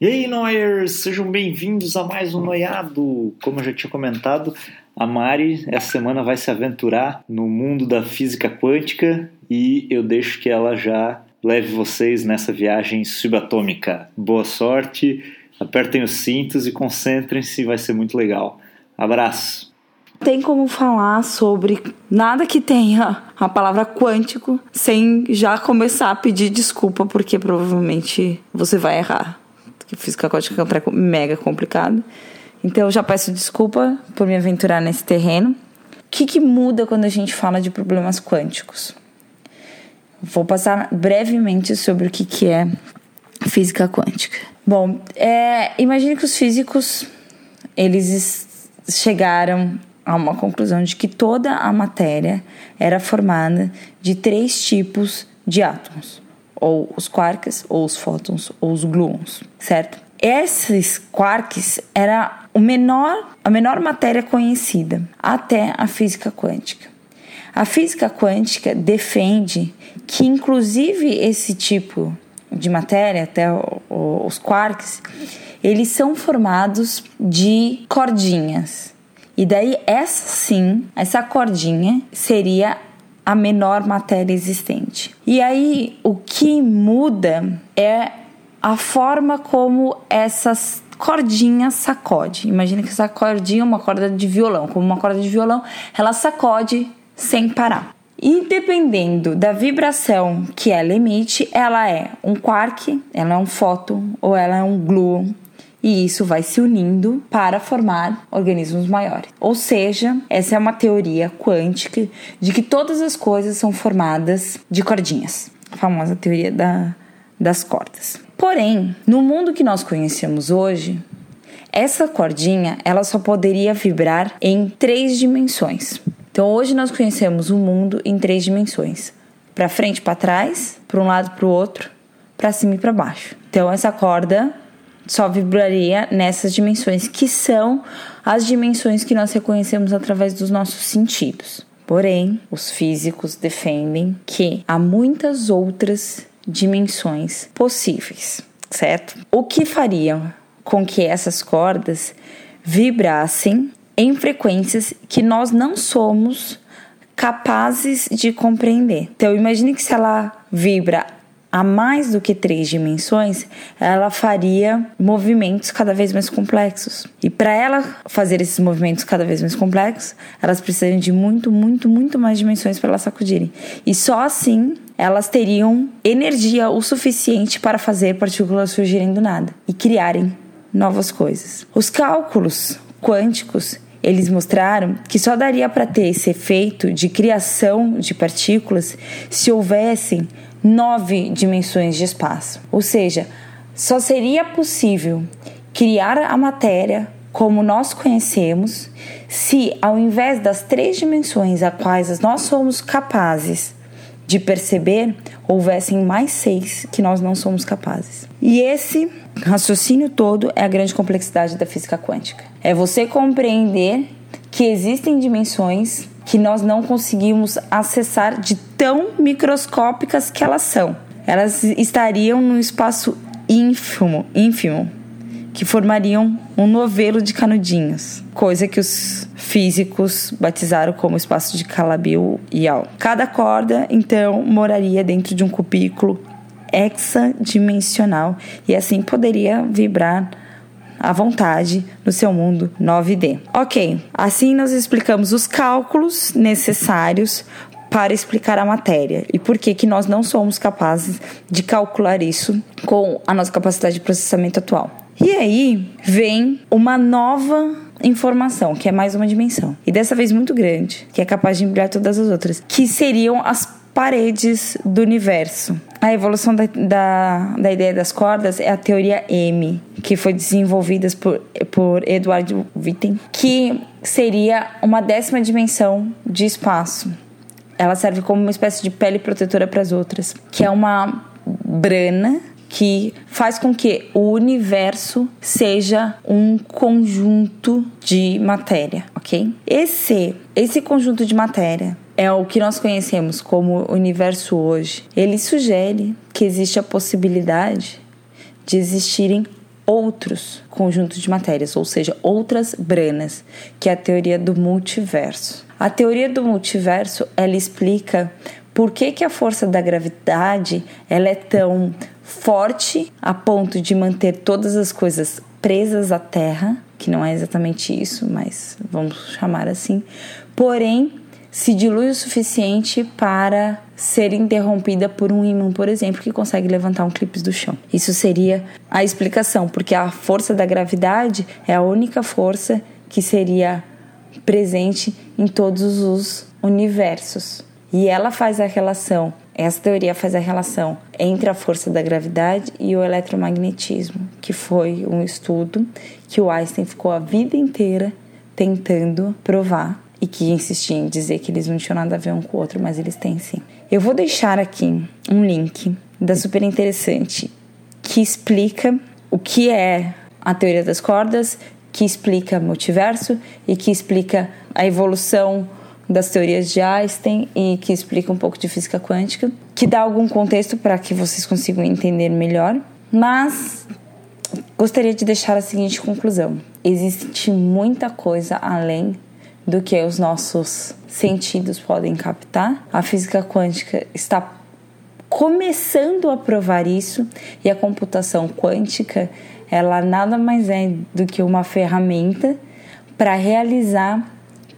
E aí, Noyers, sejam bem-vindos a mais um Noiado. Como eu já tinha comentado, a Mari essa semana vai se aventurar no mundo da física quântica e eu deixo que ela já leve vocês nessa viagem subatômica. Boa sorte, apertem os cintos e concentrem-se, vai ser muito legal. Abraço! Tem como falar sobre nada que tenha a palavra quântico sem já começar a pedir desculpa, porque provavelmente você vai errar que física quântica é mega complicado. Então eu já peço desculpa por me aventurar nesse terreno. O que, que muda quando a gente fala de problemas quânticos? Vou passar brevemente sobre o que, que é física quântica. Bom, é, imagine que os físicos eles chegaram a uma conclusão de que toda a matéria era formada de três tipos de átomos ou os quarks, ou os fótons, ou os gluons, certo? Esses quarks era o menor, a menor matéria conhecida até a física quântica. A física quântica defende que, inclusive, esse tipo de matéria, até os quarks, eles são formados de cordinhas. E daí, essa sim, essa cordinha seria a menor matéria existente. E aí o que muda é a forma como essas cordinhas sacode. Imagina que essa cordinha é uma corda de violão, como uma corda de violão, ela sacode sem parar. E dependendo da vibração que ela emite, ela é um quark, ela é um fóton ou ela é um gluon e isso vai se unindo para formar organismos maiores. Ou seja, essa é uma teoria quântica de que todas as coisas são formadas de cordinhas, a famosa teoria da, das cordas. Porém, no mundo que nós conhecemos hoje, essa cordinha ela só poderia vibrar em três dimensões. Então hoje nós conhecemos o mundo em três dimensões: para frente, para trás, para um lado, para o outro, para cima e para baixo. Então essa corda só vibraria nessas dimensões, que são as dimensões que nós reconhecemos através dos nossos sentidos. Porém, os físicos defendem que há muitas outras dimensões possíveis, certo? O que faria com que essas cordas vibrassem em frequências que nós não somos capazes de compreender. Então, imagine que se ela vibra a mais do que três dimensões, ela faria movimentos cada vez mais complexos. E para ela fazer esses movimentos cada vez mais complexos, elas precisam de muito, muito, muito mais dimensões para elas sacudirem. E só assim elas teriam energia o suficiente para fazer partículas surgirem do nada e criarem novas coisas. Os cálculos quânticos eles mostraram que só daria para ter esse efeito de criação de partículas se houvessem nove dimensões de espaço. Ou seja, só seria possível criar a matéria como nós conhecemos se, ao invés das três dimensões a quais nós somos capazes de perceber, houvessem mais seis que nós não somos capazes. E esse raciocínio todo é a grande complexidade da física quântica. É você compreender que existem dimensões que nós não conseguimos acessar de tão microscópicas que elas são. Elas estariam num espaço ínfimo, ínfimo, que formariam um novelo de canudinhos, coisa que os físicos batizaram como espaço de Calabi e Al. Cada corda, então, moraria dentro de um cubículo hexadimensional e assim poderia vibrar à vontade no seu mundo 9D. Ok, assim nós explicamos os cálculos necessários para explicar a matéria e por que, que nós não somos capazes de calcular isso com a nossa capacidade de processamento atual. E aí vem uma nova informação, que é mais uma dimensão, e dessa vez muito grande, que é capaz de embrulhar todas as outras, que seriam as paredes do universo. A evolução da, da, da, ideia das cordas é a teoria M, que foi desenvolvida por, por Edward Witten, que seria uma décima dimensão de espaço. Ela serve como uma espécie de pele protetora para as outras, que é uma brana que faz com que o universo seja um conjunto de matéria, ok? Esse, esse conjunto de matéria é o que nós conhecemos como universo hoje. Ele sugere que existe a possibilidade de existirem outros conjuntos de matérias, ou seja, outras branas, que é a teoria do multiverso. A teoria do multiverso, ela explica por que, que a força da gravidade ela é tão forte a ponto de manter todas as coisas presas à Terra, que não é exatamente isso, mas vamos chamar assim. Porém, se dilui o suficiente para ser interrompida por um ímã, por exemplo, que consegue levantar um clipe do chão. Isso seria a explicação, porque a força da gravidade é a única força que seria presente em todos os universos. E ela faz a relação, essa teoria faz a relação entre a força da gravidade e o eletromagnetismo, que foi um estudo que o Einstein ficou a vida inteira tentando provar e que insistia em dizer que eles não tinham nada a ver um com o outro, mas eles têm sim. Eu vou deixar aqui um link da super interessante que explica o que é a teoria das cordas, que explica multiverso e que explica a evolução das teorias de Einstein e que explica um pouco de física quântica, que dá algum contexto para que vocês consigam entender melhor. Mas gostaria de deixar a seguinte conclusão: existe muita coisa além do que os nossos sentidos podem captar. A física quântica está começando a provar isso e a computação quântica ela nada mais é do que uma ferramenta para realizar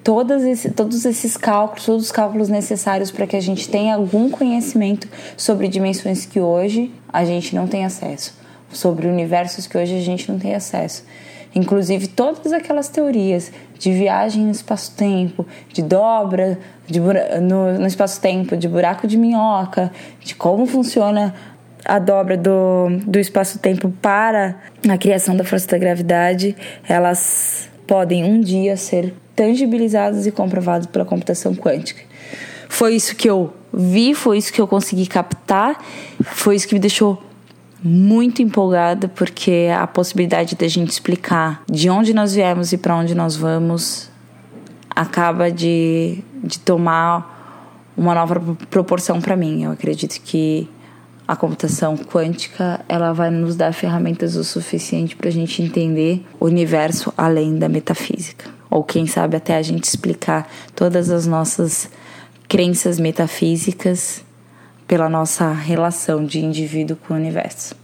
todos, esse, todos esses cálculos, todos os cálculos necessários para que a gente tenha algum conhecimento sobre dimensões que hoje a gente não tem acesso, sobre universos que hoje a gente não tem acesso. Inclusive todas aquelas teorias de viagem no espaço-tempo, de dobra de no, no espaço-tempo, de buraco de minhoca, de como funciona a dobra do, do espaço-tempo para a criação da força da gravidade, elas podem um dia ser tangibilizadas e comprovadas pela computação quântica. Foi isso que eu vi, foi isso que eu consegui captar, foi isso que me deixou muito empolgada porque a possibilidade da gente explicar de onde nós viemos e para onde nós vamos acaba de, de tomar uma nova proporção para mim. Eu acredito que a computação quântica ela vai nos dar ferramentas o suficiente para a gente entender o universo além da metafísica. Ou quem sabe até a gente explicar todas as nossas crenças metafísicas pela nossa relação de indivíduo com o universo.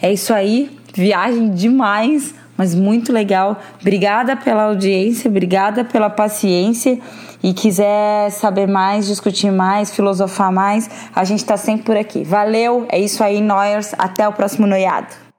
É isso aí, viagem demais, mas muito legal. Obrigada pela audiência, obrigada pela paciência. E quiser saber mais, discutir mais, filosofar mais, a gente está sempre por aqui. Valeu, é isso aí, Noyers. Até o próximo noiado.